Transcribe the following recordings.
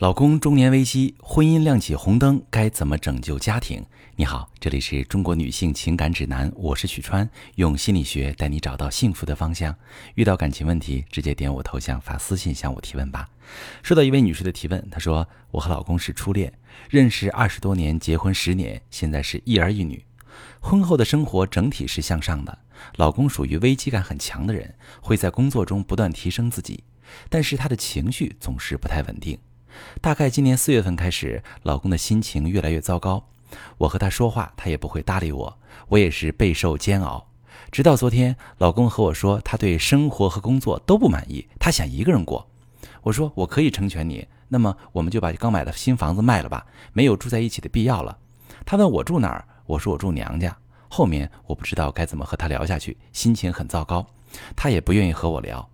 老公中年危机，婚姻亮起红灯，该怎么拯救家庭？你好，这里是中国女性情感指南，我是许川，用心理学带你找到幸福的方向。遇到感情问题，直接点我头像发私信向我提问吧。收到一位女士的提问，她说：“我和老公是初恋，认识二十多年，结婚十年，现在是一儿一女。婚后的生活整体是向上的，老公属于危机感很强的人，会在工作中不断提升自己，但是他的情绪总是不太稳定。”大概今年四月份开始，老公的心情越来越糟糕。我和他说话，他也不会搭理我，我也是备受煎熬。直到昨天，老公和我说，他对生活和工作都不满意，他想一个人过。我说我可以成全你，那么我们就把刚买的新房子卖了吧，没有住在一起的必要了。他问我住哪儿，我说我住娘家。后面我不知道该怎么和他聊下去，心情很糟糕，他也不愿意和我聊。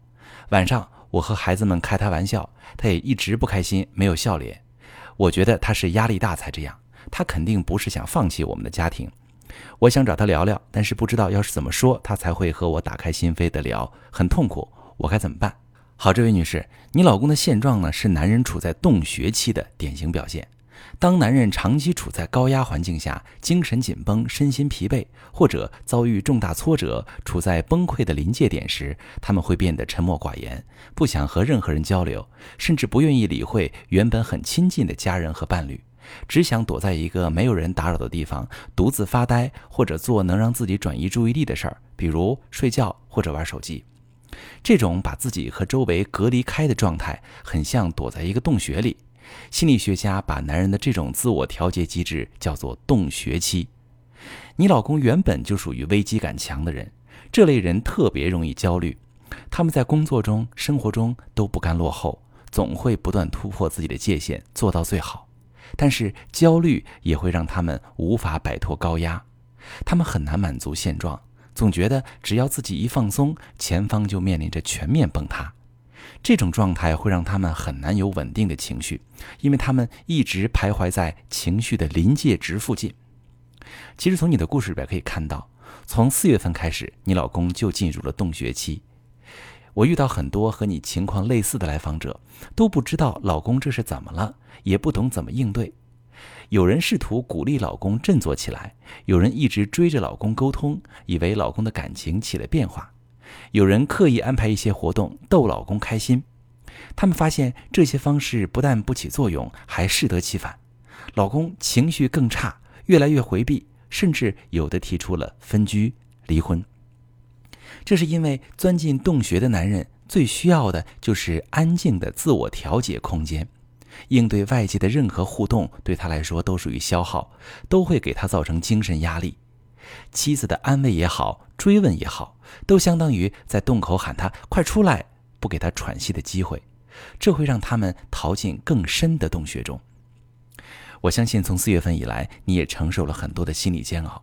晚上。我和孩子们开他玩笑，他也一直不开心，没有笑脸。我觉得他是压力大才这样，他肯定不是想放弃我们的家庭。我想找他聊聊，但是不知道要是怎么说，他才会和我打开心扉的聊，很痛苦，我该怎么办？好，这位女士，你老公的现状呢，是男人处在洞穴期的典型表现。当男人长期处在高压环境下，精神紧绷、身心疲惫，或者遭遇重大挫折，处在崩溃的临界点时，他们会变得沉默寡言，不想和任何人交流，甚至不愿意理会原本很亲近的家人和伴侣，只想躲在一个没有人打扰的地方，独自发呆，或者做能让自己转移注意力的事儿，比如睡觉或者玩手机。这种把自己和周围隔离开的状态，很像躲在一个洞穴里。心理学家把男人的这种自我调节机制叫做洞穴期。你老公原本就属于危机感强的人，这类人特别容易焦虑，他们在工作中、生活中都不甘落后，总会不断突破自己的界限，做到最好。但是焦虑也会让他们无法摆脱高压，他们很难满足现状，总觉得只要自己一放松，前方就面临着全面崩塌。这种状态会让他们很难有稳定的情绪，因为他们一直徘徊在情绪的临界值附近。其实从你的故事里边可以看到，从四月份开始，你老公就进入了洞穴期。我遇到很多和你情况类似的来访者，都不知道老公这是怎么了，也不懂怎么应对。有人试图鼓励老公振作起来，有人一直追着老公沟通，以为老公的感情起了变化。有人刻意安排一些活动逗老公开心，他们发现这些方式不但不起作用，还适得其反，老公情绪更差，越来越回避，甚至有的提出了分居、离婚。这是因为钻进洞穴的男人最需要的就是安静的自我调节空间，应对外界的任何互动对他来说都属于消耗，都会给他造成精神压力。妻子的安慰也好，追问也好，都相当于在洞口喊他快出来，不给他喘息的机会，这会让他们逃进更深的洞穴中。我相信从四月份以来，你也承受了很多的心理煎熬。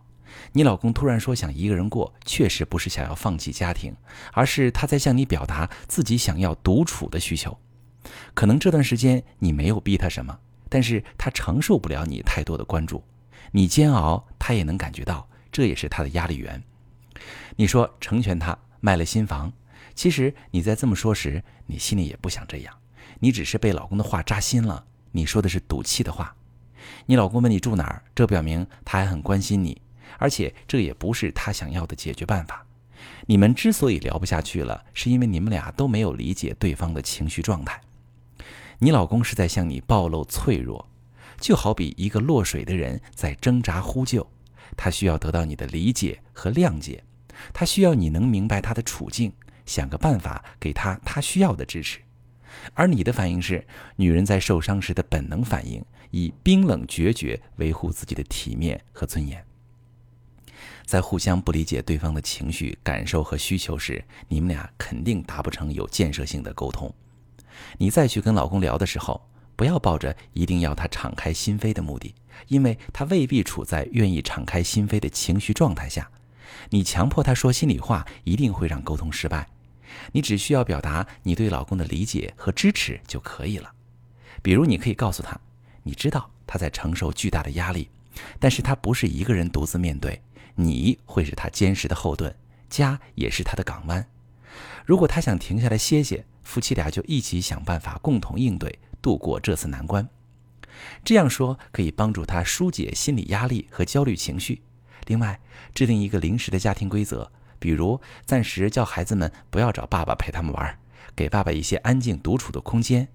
你老公突然说想一个人过，确实不是想要放弃家庭，而是他在向你表达自己想要独处的需求。可能这段时间你没有逼他什么，但是他承受不了你太多的关注，你煎熬，他也能感觉到。这也是他的压力源。你说成全他卖了新房，其实你在这么说时，你心里也不想这样，你只是被老公的话扎心了。你说的是赌气的话。你老公问你住哪儿，这表明他还很关心你，而且这也不是他想要的解决办法。你们之所以聊不下去了，是因为你们俩都没有理解对方的情绪状态。你老公是在向你暴露脆弱，就好比一个落水的人在挣扎呼救。他需要得到你的理解和谅解，他需要你能明白他的处境，想个办法给他他需要的支持。而你的反应是，女人在受伤时的本能反应，以冰冷决绝维护自己的体面和尊严。在互相不理解对方的情绪、感受和需求时，你们俩肯定达不成有建设性的沟通。你再去跟老公聊的时候。不要抱着一定要他敞开心扉的目的，因为他未必处在愿意敞开心扉的情绪状态下。你强迫他说心里话，一定会让沟通失败。你只需要表达你对老公的理解和支持就可以了。比如，你可以告诉他，你知道他在承受巨大的压力，但是他不是一个人独自面对，你会是他坚实的后盾，家也是他的港湾。如果他想停下来歇歇，夫妻俩就一起想办法共同应对。度过这次难关。这样说可以帮助他疏解心理压力和焦虑情绪。另外，制定一个临时的家庭规则，比如暂时叫孩子们不要找爸爸陪他们玩，给爸爸一些安静独处的空间。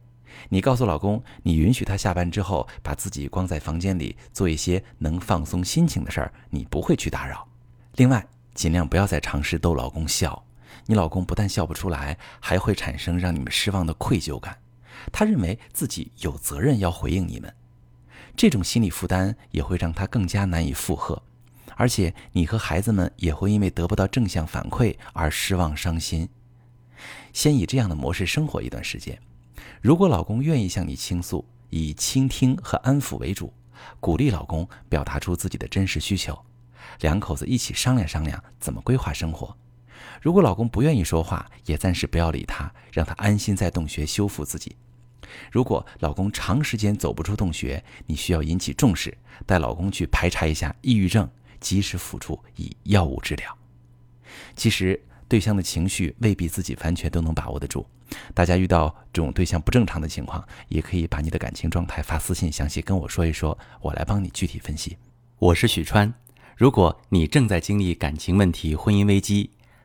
你告诉老公，你允许他下班之后把自己关在房间里做一些能放松心情的事儿，你不会去打扰。另外，尽量不要再尝试逗老公笑，你老公不但笑不出来，还会产生让你们失望的愧疚感，他认为自己有责任要回应你们，这种心理负担也会让他更加难以负荷，而且你和孩子们也会因为得不到正向反馈而失望伤心。先以这样的模式生活一段时间。如果老公愿意向你倾诉，以倾听和安抚为主，鼓励老公表达出自己的真实需求，两口子一起商量商量怎么规划生活。如果老公不愿意说话，也暂时不要理他，让他安心在洞穴修复自己。如果老公长时间走不出洞穴，你需要引起重视，带老公去排查一下抑郁症，及时辅助以药物治疗。其实。对象的情绪未必自己完全都能把握得住，大家遇到这种对象不正常的情况，也可以把你的感情状态发私信详细跟我说一说，我来帮你具体分析。我是许川，如果你正在经历感情问题、婚姻危机，